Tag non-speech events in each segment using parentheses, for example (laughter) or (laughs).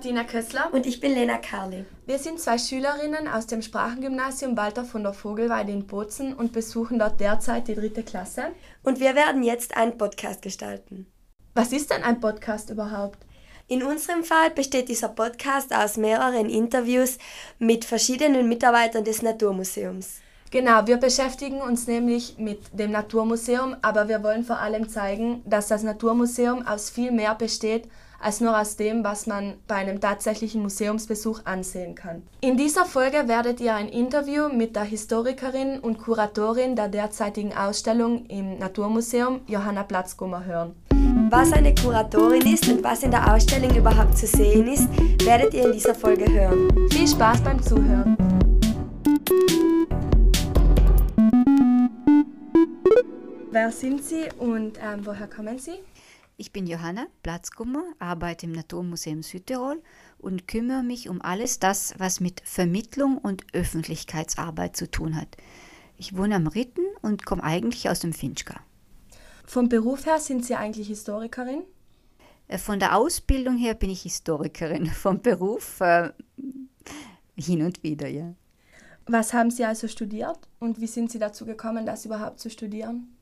Ich bin Martina Kössler. Und ich bin Lena Karli. Wir sind zwei Schülerinnen aus dem Sprachengymnasium Walter von der Vogelweide in Bozen und besuchen dort derzeit die dritte Klasse. Und wir werden jetzt einen Podcast gestalten. Was ist denn ein Podcast überhaupt? In unserem Fall besteht dieser Podcast aus mehreren Interviews mit verschiedenen Mitarbeitern des Naturmuseums. Genau, wir beschäftigen uns nämlich mit dem Naturmuseum, aber wir wollen vor allem zeigen, dass das Naturmuseum aus viel mehr besteht als nur aus dem, was man bei einem tatsächlichen Museumsbesuch ansehen kann. In dieser Folge werdet ihr ein Interview mit der Historikerin und Kuratorin der derzeitigen Ausstellung im Naturmuseum, Johanna Platzgummer, hören. Was eine Kuratorin ist und was in der Ausstellung überhaupt zu sehen ist, werdet ihr in dieser Folge hören. Viel Spaß beim Zuhören! Wer sind Sie und ähm, woher kommen Sie? Ich bin Johanna Platzgummer, arbeite im Naturmuseum Südtirol und kümmere mich um alles das, was mit Vermittlung und Öffentlichkeitsarbeit zu tun hat. Ich wohne am Ritten und komme eigentlich aus dem Finchka. Vom Beruf her sind Sie eigentlich Historikerin? Äh, von der Ausbildung her bin ich Historikerin, (laughs) vom Beruf äh, hin und wieder, ja. Was haben Sie also studiert und wie sind Sie dazu gekommen, das überhaupt zu studieren?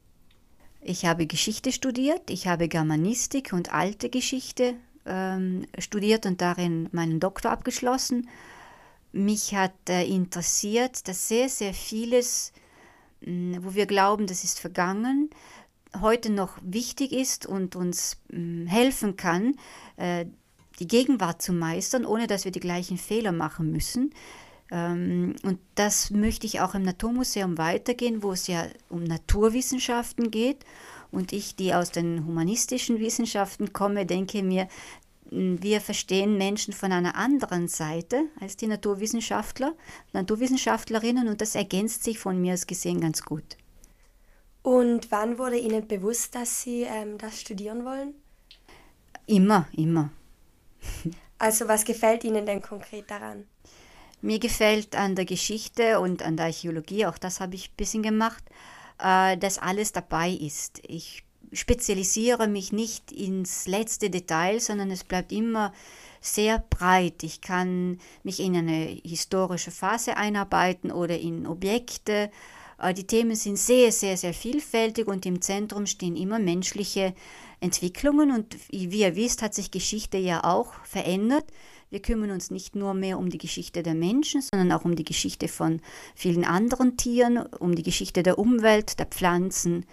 Ich habe Geschichte studiert, ich habe Germanistik und alte Geschichte ähm, studiert und darin meinen Doktor abgeschlossen. Mich hat äh, interessiert, dass sehr, sehr vieles, mh, hm, wo wir glauben, das ist vergangen, heute noch wichtig ist und uns mh, hm, helfen kann, äh, die Gegenwart zu meistern, ohne dass wir die gleichen Fehler machen müssen. Ähm, und das möchte ich auch im Naturmuseum weitergehen, wo es ja um Naturwissenschaften geht. Und ich, die aus den humanistischen Wissenschaften komme, denke mir, wir verstehen Menschen von einer anderen Seite als die Naturwissenschaftler, Naturwissenschaftlerinnen und das ergänzt sich von mir aus gesehen ganz gut. Und wann wurde Ihnen bewusst, dass Sie ähm, das studieren wollen? Immer, immer. (laughs) Also was gefällt Ihnen denn konkret daran? Mir gefällt an der Geschichte und an der Archäologie, auch das habe ich ein bisschen gemacht, äh, dass alles dabei ist. Ich spezialisiere mich nicht ins letzte Detail, sondern es bleibt immer sehr breit. Ich kann mich in eine historische Phase einarbeiten oder in Objekte. Äh, die Themen sind sehr, sehr, sehr vielfältig und im Zentrum stehen immer menschliche Entwicklungen. Und wie ihr wisst, hat sich Geschichte ja auch verändert. Wir kümmern uns nicht nur mehr um die Geschichte der Menschen, sondern auch um die Geschichte von vielen anderen Tieren, um die Geschichte der Umwelt, der Pflanzen.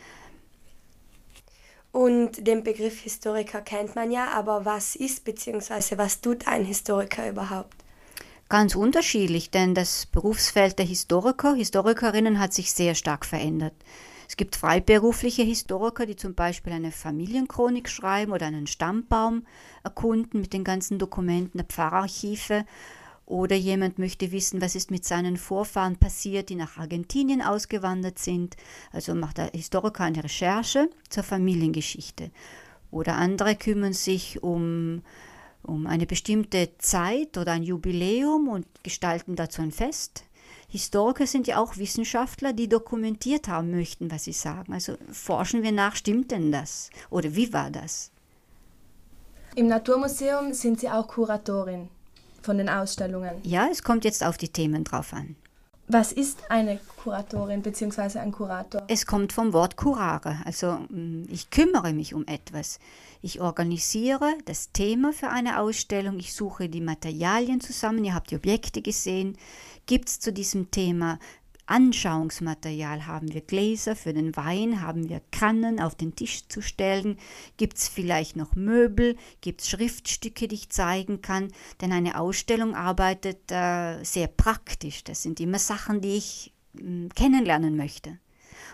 Und den Begriff Historiker kennt man ja, aber was ist bzw. was tut ein Historiker überhaupt? Ganz unterschiedlich, denn das Berufsfeld der Historiker, Historikerinnen hat sich sehr stark verändert. Es gibt freiberufliche Historiker, die zum Beispiel eine Familienchronik schreiben oder einen Stammbaum erkunden mit den ganzen Dokumenten der Pfarrarchive. Oder jemand möchte wissen, was ist mit seinen Vorfahren passiert, die nach Argentinien ausgewandert sind. Also macht der Historiker eine Recherche zur Familiengeschichte. Oder andere kümmern sich um, um eine bestimmte Zeit oder ein Jubiläum und gestalten dazu ein Fest. Historiker sind ja auch Wissenschaftler, die dokumentiert haben möchten, was sie sagen. Also forschen wir nach, stimmt denn das? Oder wie war das? Im Naturmuseum sind Sie auch Kuratorin von den Ausstellungen. Ja, es kommt jetzt auf die Themen drauf an. Was ist eine Kuratorin bzw. ein Kurator? Es kommt vom Wort curare, also mm, ich kümmere mich um etwas. Ich organisiere das Thema für eine Ausstellung, ich suche die Materialien zusammen, ihr habt die Objekte gesehen, gibt es zu diesem Thema Anschauungsmaterial? Haben wir Gläser für den Wein, haben wir Kannen auf den Tisch zu stellen, gibt es vielleicht noch Möbel, gibt es Schriftstücke, die ich zeigen kann, denn eine Ausstellung arbeitet äh, sehr praktisch. Das sind immer Sachen, die ich äh, kennenlernen möchte.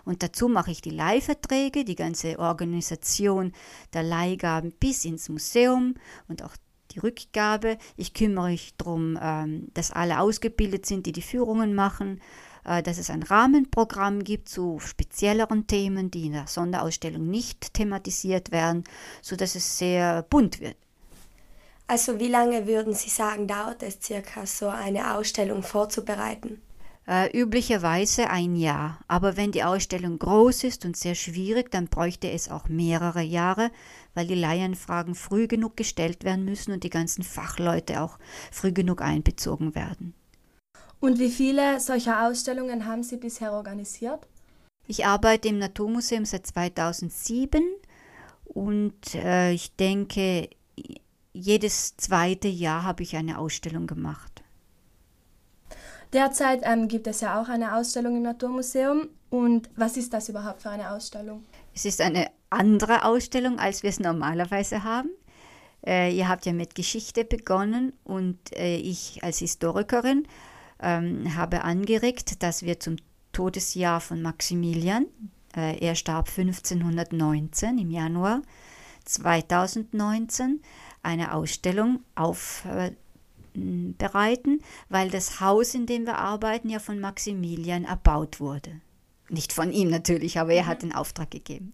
Und dazu mache ich die Leihverträge, die ganze Organisation der Leihgaben bis ins Museum. Und auch die Rückgabe. Ich kümmere mich darum, ähm, dass alle ausgebildet sind, die die Führungen machen, äh, dass es ein Rahmenprogramm gibt zu spezielleren Themen, die in der Sonderausstellung nicht thematisiert werden, sodass es sehr bunt wird. Also wie lange würden Sie sagen, dauert es circa, so eine Ausstellung vorzubereiten? Äh, üblicherweise ein Jahr. Aber wenn die Ausstellung groß ist und sehr schwierig, dann bräuchte es auch mehrere Jahre, weil die Laienfragen früh genug gestellt werden müssen und die ganzen Fachleute auch früh genug einbezogen werden. Und wie viele solcher Ausstellungen haben Sie bisher organisiert? Ich arbeite im Naturmuseum seit 2007 und äh, ich denke, jedes zweite Jahr habe ich eine Ausstellung gemacht. Derzeit ähm, gibt es ja auch eine Ausstellung im Naturmuseum. Und was ist das überhaupt für eine Ausstellung? Es ist eine andere Ausstellung, als wir es normalerweise haben. Äh, ihr habt ja mit Geschichte begonnen und äh, ich als Historikerin ähm, habe angeregt, dass wir zum Todesjahr von Maximilian, äh, er starb 1519 im Januar 2019, eine Ausstellung aufbereiten, weil das Haus, in dem wir arbeiten, ja von Maximilian erbaut wurde. Nicht von ihm natürlich, aber er hat mhm. den Auftrag gegeben.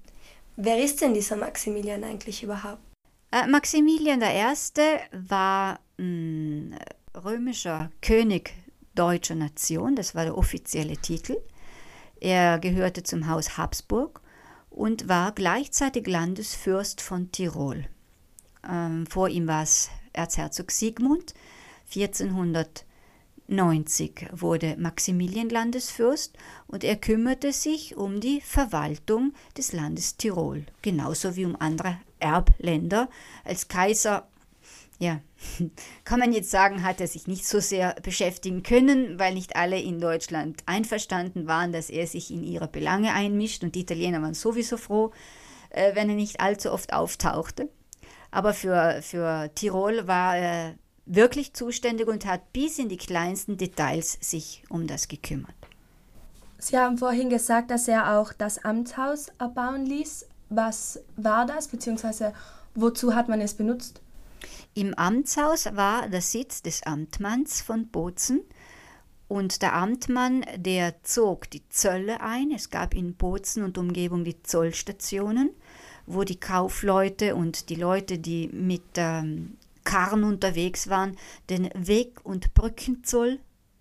Wer ist denn dieser Maximilian eigentlich überhaupt? Äh, Maximilian I. war ein römischer König deutscher Nation, das war der offizielle Titel. Er gehörte zum Haus Habsburg und war gleichzeitig Landesfürst von Tirol. Ähm, vor ihm war es Erzherzog Sigmund. 1490 wurde Maximilian Landesfürst und er kümmerte sich um die Verwaltung des Landes Tirol, genauso wie um andere Erbländer. Als Kaiser ja, (laughs) kann man jetzt sagen, hat er sich nicht so sehr beschäftigen können, weil nicht alle in Deutschland einverstanden waren, dass er sich in ihre Belange einmischt und die Italiener waren sowieso froh, äh, wenn er nicht allzu oft auftauchte. Aber für, für Tirol war er wirklich zuständig und hat bis in die kleinsten Details sich um das gekümmert. Sie haben vorhin gesagt, dass er auch das Amtshaus erbauen ließ. Was war das, beziehungsweise wozu hat man es benutzt? Im Amtshaus war der Sitz des Amtmanns von Bozen und der Amtmann, der zog die Zölle ein. Es gab in Bozen und Umgebung die Zollstationen, wo die Kaufleute und die Leute, die mit ähm, Karren unterwegs waren, den Weg- und Brückenzoll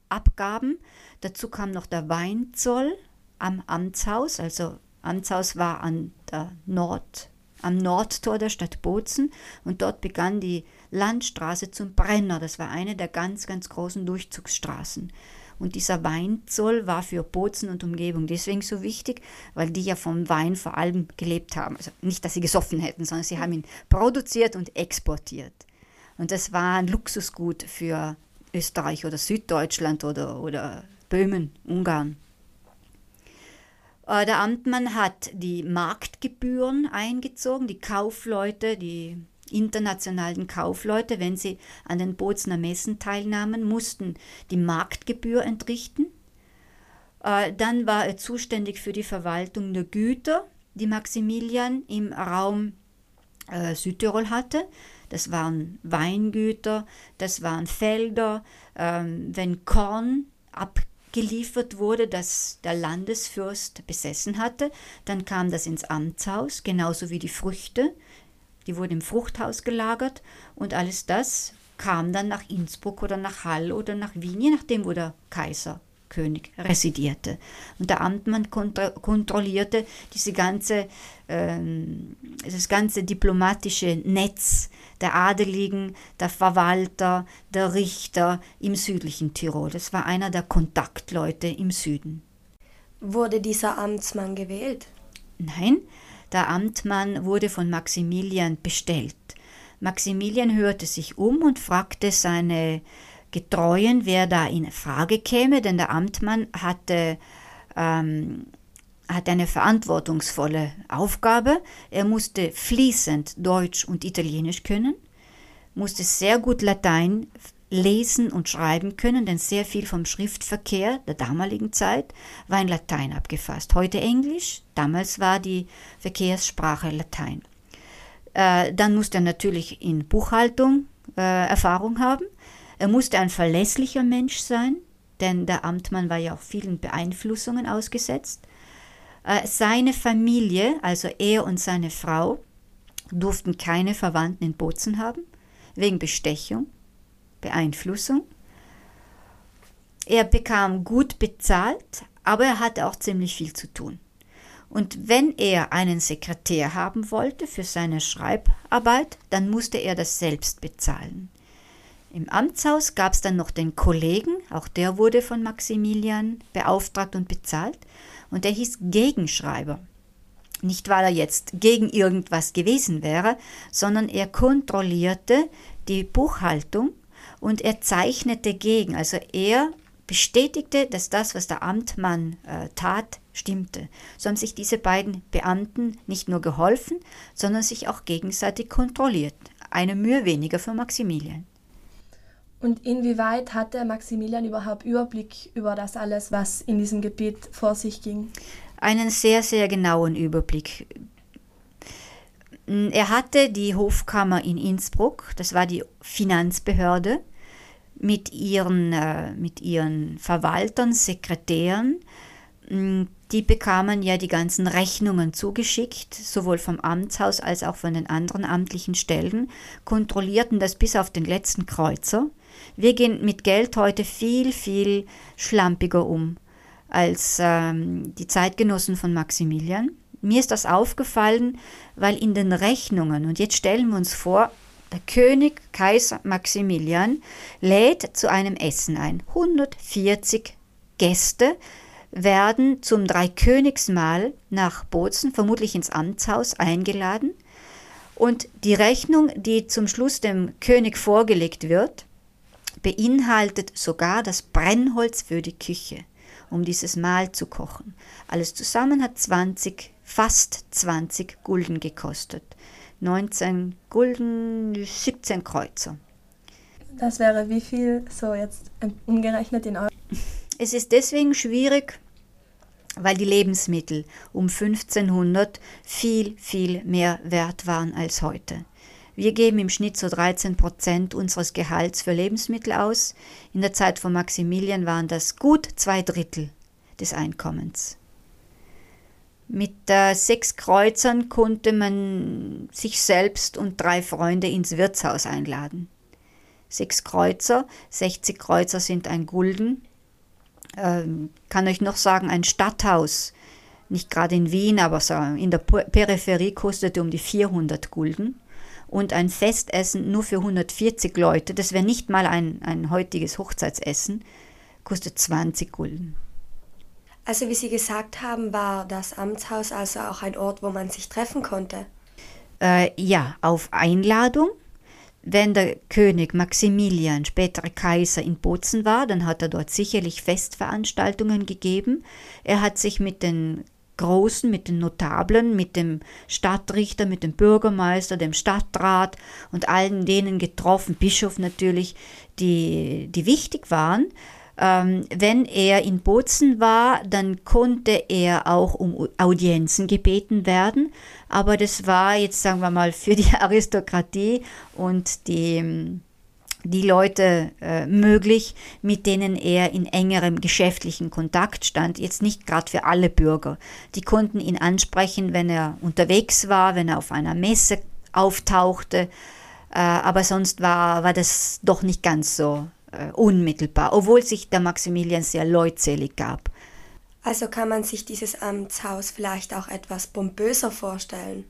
abgaben. Dazu kam noch der Weinzoll am Amtshaus, also Amtshaus war an der Nord, am Nordtor der Stadt Bozen und dort begann die Landstraße zum Brenner. Das war eine der ganz, ganz großen Durchzugsstraßen. Und dieser Weinzoll war für Bozen und Umgebung deswegen so wichtig, weil die ja vom Wein vor allem gelebt haben. Also nicht, dass sie gesoffen hätten, sondern sie haben ihn produziert und exportiert. Und das war ein Luxusgut für Österreich oder Süddeutschland oder, oder Böhmen, Ungarn. Äh, der Amtmann hat die Marktgebühren eingezogen, die Kaufleute, die internationalen Kaufleute, wenn sie an den Bozener Messen teilnahmen, mussten die Marktgebühr entrichten. Äh, dann war er zuständig für die Verwaltung der Güter, die Maximilian im Raum äh, Südtirol hatte. Das waren Weingüter, das waren Felder. Ähm, wenn Korn abgeliefert wurde, das der Landesfürst besessen hatte, dann kam das ins Amtshaus, genauso wie die Früchte die wurden im Fruchthaus gelagert und alles das kam dann nach Innsbruck oder nach Hall oder nach Wien, je nachdem, wo der Kaiser, König residierte. Und der Amtmann kontro kontrollierte diese ganze, ähm, das ganze diplomatische Netz der Adeligen, der Verwalter, der Richter im südlichen Tirol. Das war einer der Kontaktleute im Süden. Wurde dieser Amtsmann gewählt? Nein, der Amtmann wurde von Maximilian bestellt. Maximilian hörte sich um und fragte seine Getreuen, wer da in Frage käme, denn der Amtmann hatte, ähm, hatte eine verantwortungsvolle Aufgabe. Er musste fließend Deutsch und Italienisch können, musste sehr gut Latein lesen und schreiben können, denn sehr viel vom Schriftverkehr der damaligen Zeit war in Latein abgefasst. Heute Englisch, damals war die Verkehrssprache Latein. Äh, dann musste er natürlich in Buchhaltung äh, Erfahrung haben. Er musste ein verlässlicher Mensch sein, denn der Amtmann war ja auch vielen Beeinflussungen ausgesetzt. Äh, seine Familie, also er und seine Frau, durften keine Verwandten in Bozen haben, wegen Bestechung Beeinflussung. er bekam gut bezahlt, aber er hatte auch ziemlich viel zu tun. Und wenn er einen Sekretär haben wollte für seine Schreibarbeit, dann musste er das selbst bezahlen. Im Amtshaus gab es dann noch den Kollegen, auch der wurde von Maximilian beauftragt und bezahlt, und der hieß Gegenschreiber. Nicht weil er jetzt gegen irgendwas gewesen wäre, sondern er kontrollierte die Buchhaltung und er zeichnete gegen. Also er bestätigte, dass das, was der Amtmann äh, tat, stimmte. So haben sich diese beiden Beamten nicht nur geholfen, sondern sich auch gegenseitig kontrolliert. Eine Mühe weniger für Maximilian. Und inwieweit hatte Maximilian überhaupt Überblick über das alles, was in diesem Gebiet vor sich ging? Einen sehr, sehr genauen Überblick. Er hatte die Hofkammer in Innsbruck, das war die Finanzbehörde, mit ihren, äh, mit ihren Verwaltern, Sekretären. Die bekamen ja die ganzen Rechnungen zugeschickt, sowohl vom Amtshaus als auch von den anderen amtlichen Stellen, kontrollierten das bis auf den letzten Kreuzer. Wir gehen mit Geld heute viel, viel schlampiger um als ähm, die Zeitgenossen von Maximilian. Mir ist das aufgefallen, weil in den Rechnungen, und jetzt stellen wir uns vor, der König Kaiser Maximilian lädt zu einem Essen ein. 140 Gäste werden zum Dreikönigsmahl nach Bozen, vermutlich ins Amtshaus, eingeladen. Und die Rechnung, die zum Schluss dem König vorgelegt wird, beinhaltet sogar das Brennholz für die Küche, um dieses Mahl zu kochen. Alles zusammen hat 20, fast 20 Gulden gekostet. 19 Gulden, 17 Kreuzer. Das wäre wie viel so jetzt umgerechnet in Euro? (laughs) Es ist deswegen schwierig, weil die Lebensmittel um 1500 viel, viel mehr wert waren als heute. Wir geben im Schnitt so 13 Prozent unseres Gehalts für Lebensmittel aus. In der Zeit von Maximilian waren das gut zwei Drittel des Einkommens. Mit äh, sechs Kreuzern konnte man sich selbst und drei Freunde ins Wirtshaus einladen. Sechs Kreuzer, 60 Kreuzer sind ein Gulden. Ähm, kann euch noch sagen, ein Stadthaus, nicht gerade in Wien, aber so in der Peripherie kostete um die 400 Gulden und ein Festessen nur für 140 Leute, das wäre nicht mal ein, ein heutiges Hochzeitsessen, kostet 20 Gulden. Also wie Sie gesagt haben, war das Amtshaus also auch ein Ort, wo man sich treffen konnte? Äh, ja, auf Einladung. Wenn der König Maximilian, spätere Kaiser, in Bozen war, dann hat er dort sicherlich Festveranstaltungen gegeben. Er hat sich mit den Großen, mit den Notablen, mit dem Stadtrichter, mit dem Bürgermeister, dem Stadtrat und allen denen getroffen, Bischof natürlich, die, die wichtig waren. Ähm, wenn er in Bozen war, dann konnte er auch um Audienzen gebeten werden, aber das war jetzt, sagen wir mal, für die (laughs) Aristokratie und die die Leute äh, möglich, mit denen er in engerem geschäftlichen Kontakt stand. Jetzt nicht gerade für alle Bürger. Die konnten ihn ansprechen, wenn er unterwegs war, wenn er auf einer Messe auftauchte. Äh, aber sonst war, war das doch nicht ganz so äh, unmittelbar, obwohl sich der Maximilian sehr leutselig gab. Also kann man sich dieses Amtshaus vielleicht auch etwas pompöser vorstellen.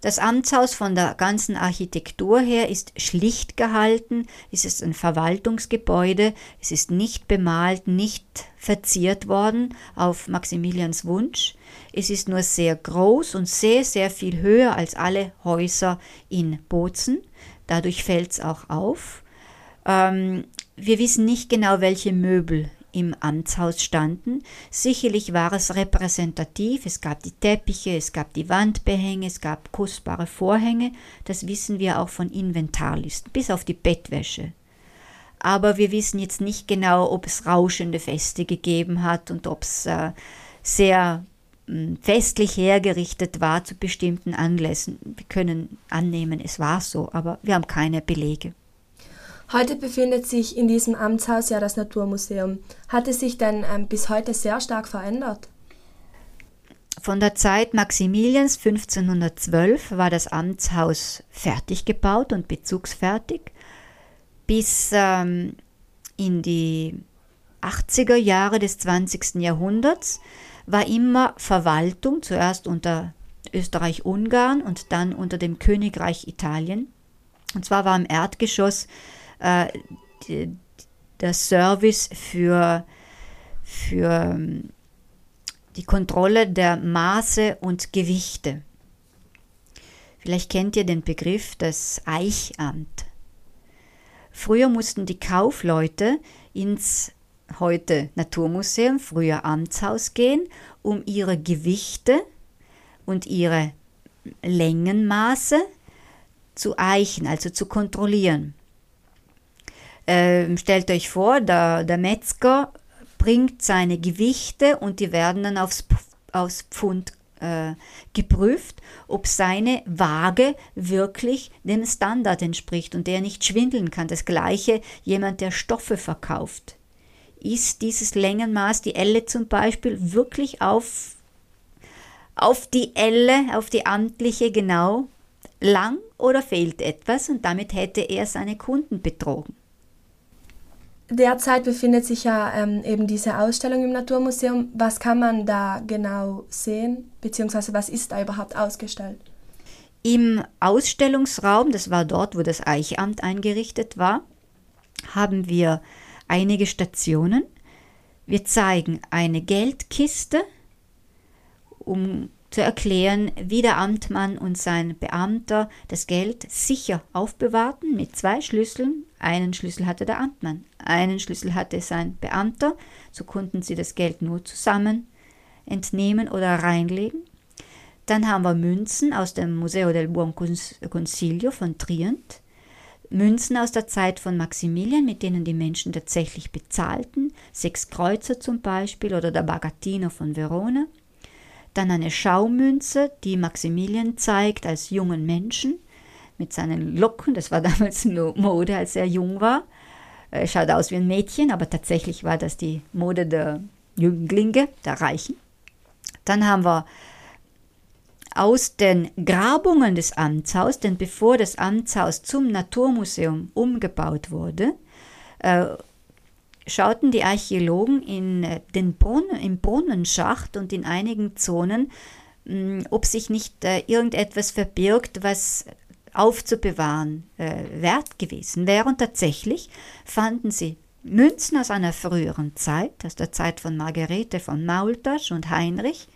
Das Amtshaus von der ganzen Architektur her ist schlicht gehalten, es ist ein Verwaltungsgebäude, es ist nicht bemalt, nicht verziert worden auf Maximilians Wunsch. Es ist nur sehr groß und sehr, sehr viel höher als alle Häuser in Bozen. Dadurch fällt es auch auf. Ähm, wir wissen nicht genau, welche Möbel im Amtshaus standen. Sicherlich war es repräsentativ, es gab die Teppiche, es gab die Wandbehänge, es gab kostbare Vorhänge, das wissen wir auch von Inventarlisten, bis auf die Bettwäsche. Aber wir wissen jetzt nicht genau, ob es rauschende Feste gegeben hat und ob es äh, sehr hm, festlich hergerichtet war zu bestimmten Anlässen. Wir können annehmen, es war so, aber wir haben keine Belege. Heute befindet sich in diesem Amtshaus ja das Naturmuseum. Hat es sich denn ähm, bis heute sehr stark verändert? Von der Zeit Maximilians 1512 war das Amtshaus fertig gebaut und bezugsfertig. Bis ähm, in die 80er Jahre des 20. Jahrhunderts war immer Verwaltung, zuerst unter Österreich-Ungarn und dann unter dem Königreich Italien. Und zwar war im Erdgeschoss äh, der Service für, für ähm, die Kontrolle der Maße und Gewichte. Vielleicht kennt ihr den Begriff des Eichamt. Früher mussten die Kaufleute ins heute Naturmuseum, früher Amtshaus gehen, um ihre Gewichte und ihre Längenmaße zu eichen, also zu kontrollieren. Ähm, stellt euch vor, der, der Metzger bringt seine Gewichte und die werden dann aufs, aufs Pfund äh, geprüft, ob seine Waage wirklich dem Standard entspricht und der nicht schwindeln kann. Das gleiche jemand, der Stoffe verkauft. Ist dieses Längenmaß, die Elle zum Beispiel, wirklich auf, auf die Elle, auf die amtliche genau lang oder fehlt etwas und damit hätte er seine Kunden betrogen. Derzeit befindet sich ja ähm, eben diese Ausstellung im Naturmuseum. Was kann man da genau sehen, beziehungsweise was ist da überhaupt ausgestellt? Im Ausstellungsraum, das war dort, wo das Eichamt eingerichtet war, haben wir einige Stationen. Wir zeigen eine Geldkiste, um zu erklären, wie der Amtmann und sein Beamter das Geld sicher aufbewahrten mit zwei Schlüsseln. Einen Schlüssel hatte der Amtmann, einen Schlüssel hatte sein Beamter, so konnten sie das Geld nur zusammen entnehmen oder reinlegen. Dann haben wir Münzen aus dem Museo del Buon Consiglio von Trient. Münzen aus der Zeit von Maximilian, mit denen die Menschen tatsächlich bezahlten, sechs Kreuzer zum Beispiel oder der Bagatino von Verona. Dann eine Schaumünze, die Maximilian zeigt als jungen Menschen mit seinen Locken. Das war (laughs) damals Mode, als er jung war. Er schaut aus wie ein Mädchen, aber tatsächlich war das die Mode der Jünglinge, der Reichen. Dann haben wir aus den Grabungen des Amtshaus, denn bevor das Amtshaus zum Naturmuseum umgebaut wurde, äh, schauten die Archäologen in äh, den Brunnen, im Brunnenschacht und in einigen Zonen, mm, ob sich nicht äh, irgendetwas verbirgt, was aufzubewahren äh, wert gewesen wäre. Und tatsächlich fanden sie Münzen aus einer früheren Zeit, aus der Zeit von Margarete von Maultasch und Heinrich,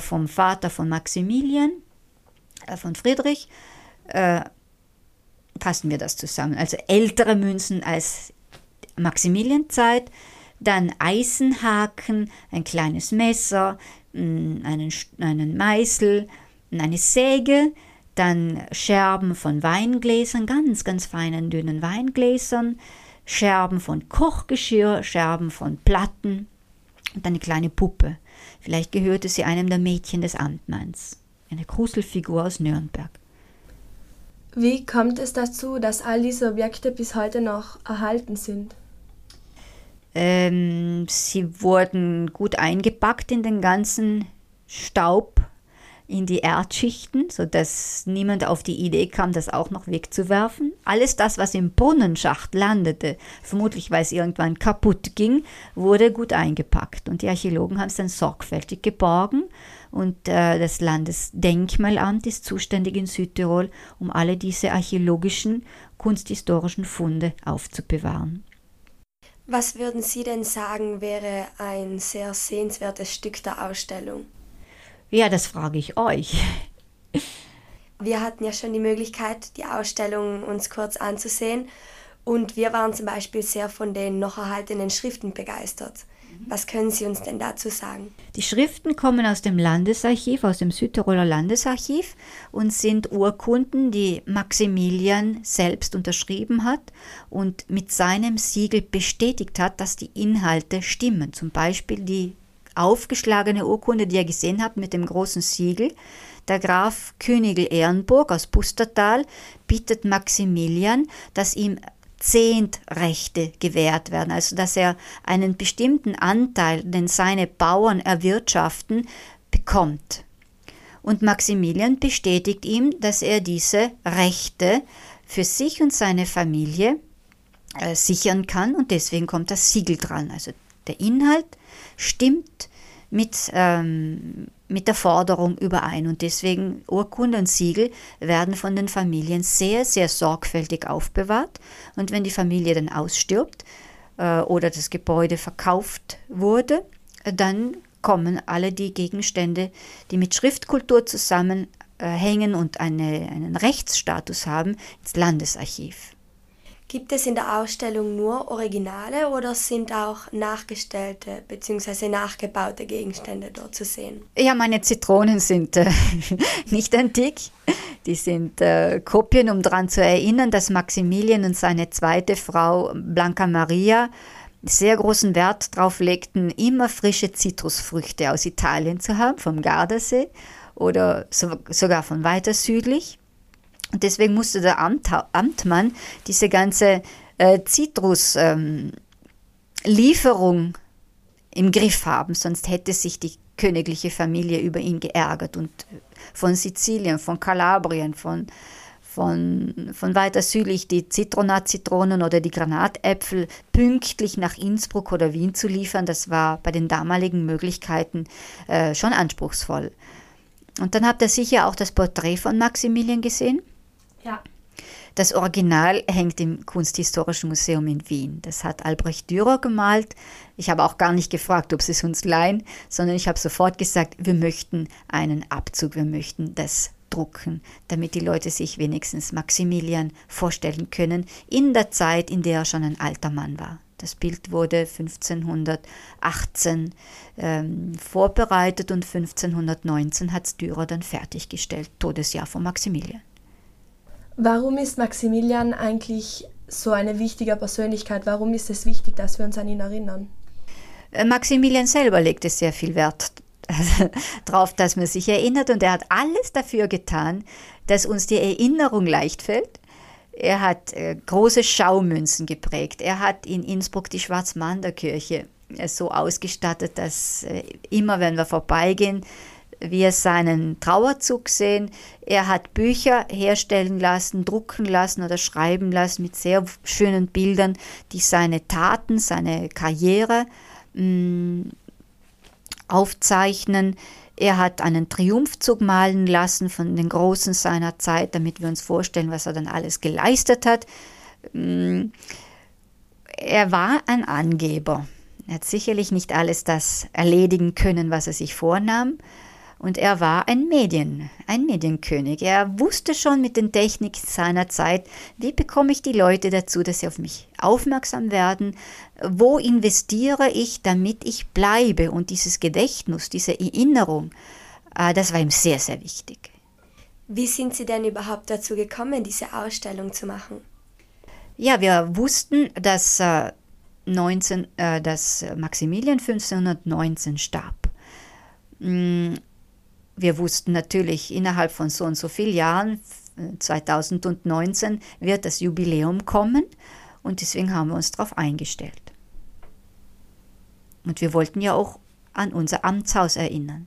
vom Vater von Maximilian, von Friedrich, fassen wir das zusammen. Also ältere Münzen als Maximilianzeit, dann Eisenhaken, ein kleines Messer, einen, einen Meißel, eine Säge, dann Scherben von Weingläsern, ganz, ganz feinen, dünnen Weingläsern, Scherben von Kochgeschirr, Scherben von Platten und eine kleine Puppe. Vielleicht gehörte sie einem der Mädchen des Amtmanns. Eine Gruselfigur aus Nürnberg. Wie kommt es dazu, dass all diese Objekte bis heute noch erhalten sind? Ähm, sie wurden gut eingepackt in den ganzen Staub in die Erdschichten, sodass niemand auf die Idee kam, das auch noch wegzuwerfen. Alles das, was im Brunnenschacht landete, vermutlich weil es irgendwann kaputt ging, wurde gut eingepackt. Und die Archäologen haben es dann sorgfältig geborgen. Und äh, das Landesdenkmalamt ist zuständig in Südtirol, um alle diese archäologischen, kunsthistorischen Funde aufzubewahren. Was würden Sie denn sagen, wäre ein sehr sehenswertes Stück der Ausstellung? Ja, das frage ich euch. (laughs) Wir hatten ja schon die Möglichkeit, die Ausstellung uns kurz anzusehen und wir waren zum Beispiel sehr von den noch erhaltenen Schriften begeistert. Was können Sie uns denn dazu sagen? Die Schriften kommen aus dem Landesarchiv, aus dem Südtiroler Landesarchiv und sind Urkunden, die Maximilian selbst unterschrieben hat und mit seinem Siegel bestätigt hat, dass die Inhalte stimmen. Zum Beispiel die aufgeschlagene Urkunde, die ihr gesehen habt mit dem großen Siegel. Der Graf Königl Ehrenburg aus Pustertal bittet Maximilian, dass ihm Zehntrechte gewährt werden, also dass er einen bestimmten Anteil, den seine Bauern erwirtschaften, bekommt. Und Maximilian bestätigt ihm, dass er diese Rechte für sich und seine Familie äh, sichern kann und deswegen kommt das Siegel dran. Also der Inhalt stimmt mit, ähm, mit der Forderung überein und deswegen Urkunde und Siegel werden von den Familien sehr, sehr sorgfältig aufbewahrt und wenn die Familie dann ausstirbt äh, oder das Gebäude verkauft wurde, dann kommen alle die Gegenstände, die mit Schriftkultur zusammenhängen und eine, einen Rechtsstatus haben, ins Landesarchiv. Gibt es in der Ausstellung nur Originale oder sind auch nachgestellte bzw. nachgebaute Gegenstände dort zu sehen? Ja, meine Zitronen sind äh, (laughs) nicht antik. Die sind äh, Kopien, um daran zu erinnern, dass Maximilian und seine zweite Frau Blanca Maria sehr großen Wert darauf legten, immer frische Zitrusfrüchte aus Italien zu haben, vom Gardasee oder so, sogar von weiter südlich. Und deswegen musste der Amt, Amtmann diese ganze äh, Zitruslieferung ähm, im Griff haben, sonst hätte sich die königliche Familie über ihn geärgert. Und von Sizilien, von Kalabrien, von, von, von weiter südlich die Zitronat-Zitronen oder die Granatäpfel pünktlich nach Innsbruck oder Wien zu liefern, das war bei den damaligen Möglichkeiten äh, schon anspruchsvoll. Und dann habt ihr sicher auch das Porträt von Maximilian gesehen. Ja. Das Original hängt im Kunsthistorischen Museum in Wien. Das hat Albrecht Dürer gemalt. Ich habe auch gar nicht gefragt, ob sie es uns leihen, sondern ich habe sofort gesagt, wir möchten einen Abzug, wir möchten das drucken, damit die Leute sich wenigstens Maximilian vorstellen können, in der Zeit, in der er schon ein alter Mann war. Das Bild wurde 1518 ähm, vorbereitet und 1519 hat es Dürer dann fertiggestellt, Todesjahr von Maximilian. Warum ist Maximilian eigentlich so eine wichtige Persönlichkeit? Warum ist es wichtig, dass wir uns an ihn erinnern? Äh, Maximilian selber legte sehr viel Wert (laughs) darauf, dass man sich erinnert und er hat alles dafür getan, dass uns die Erinnerung leicht fällt. Er hat äh, große Schaumünzen geprägt. Er hat in Innsbruck die Schwarzmanderkirche äh, so ausgestattet, dass immer, wenn wir vorbeigehen, wir seinen Trauerzug sehen. Er hat Bücher herstellen lassen, drucken lassen oder schreiben lassen mit sehr schönen Bildern, die seine Taten, seine Karriere mh, mm, aufzeichnen. Er hat einen Triumphzug malen lassen von den Großen seiner Zeit, damit wir uns vorstellen, was er dann alles geleistet hat. Mm, er war ein Angeber. Er hat sicherlich nicht alles das erledigen können, was er sich vornahm, und er war ein Medien, ein Medienkönig. Er wusste schon mit den Techniken seiner Zeit, wie bekomme ich die Leute dazu, dass sie auf mich aufmerksam werden, wo investiere ich, damit ich bleibe. Und dieses Gedächtnis, diese Erinnerung, äh, das war ihm sehr, sehr wichtig. Wie sind Sie denn überhaupt dazu gekommen, diese Ausstellung zu machen? Ja, wir wussten, dass, 19, äh, dass Maximilian 1519 starb. Wir wussten natürlich, innerhalb von so und so vielen Jahren, 2019, wird das Jubiläum kommen und deswegen haben wir uns darauf eingestellt. Und wir wollten ja auch an unser Amtshaus erinnern,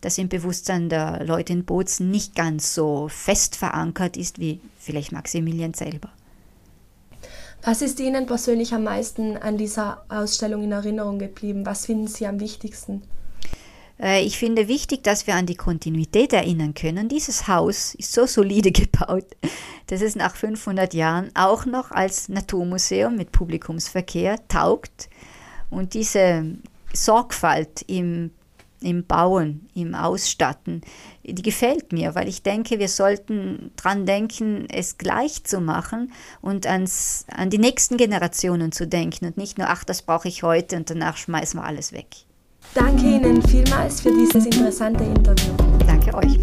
das im Bewusstsein der Leute in Bozen nicht ganz so fest verankert ist wie vielleicht Maximilian selber. Was ist Ihnen persönlich am meisten an dieser Ausstellung in Erinnerung geblieben? Was finden Sie am wichtigsten? Äh, ich finde wichtig, dass wir an die Kontinuität erinnern können. Dieses Haus ist so solide (laughs) gebaut, dass es nach 500 Jahren auch noch als Naturmuseum mit Publikumsverkehr taugt. Und diese Sorgfalt im, im Bauen, im Ausstatten, die gefällt mir, weil ich denke, wir sollten dran denken, es gleich zu machen und ans, an die nächsten Generationen zu denken und nicht nur, ach, das brauche ich heute und danach schmeißen wir alles weg. Danke Ihnen vielmals für dieses interessante Interview. Danke euch.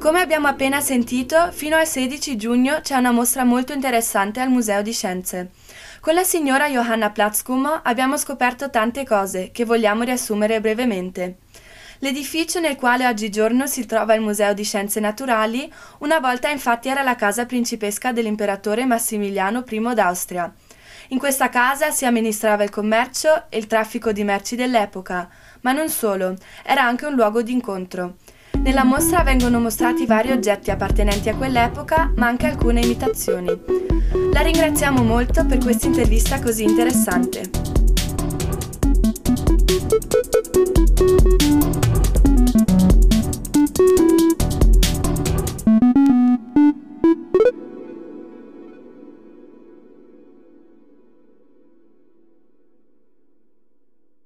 Come abbiamo appena sentito, fino al 16 giugno c'è una mostra molto interessante al Museo di Scienze. Con la signora Johanna Platzkummer abbiamo scoperto tante cose che vogliamo riassumere brevemente. L'edificio nel quale oggigiorno si trova il Museo di Scienze Naturali, una volta infatti era la casa principesca dell'imperatore Massimiliano I d'Austria. In questa casa si amministrava il commercio e il traffico di merci dell'epoca, ma non solo, era anche un luogo di incontro. Nella mostra vengono mostrati vari oggetti appartenenti a quell'epoca, ma anche alcune imitazioni. La ringraziamo molto per questa intervista così interessante.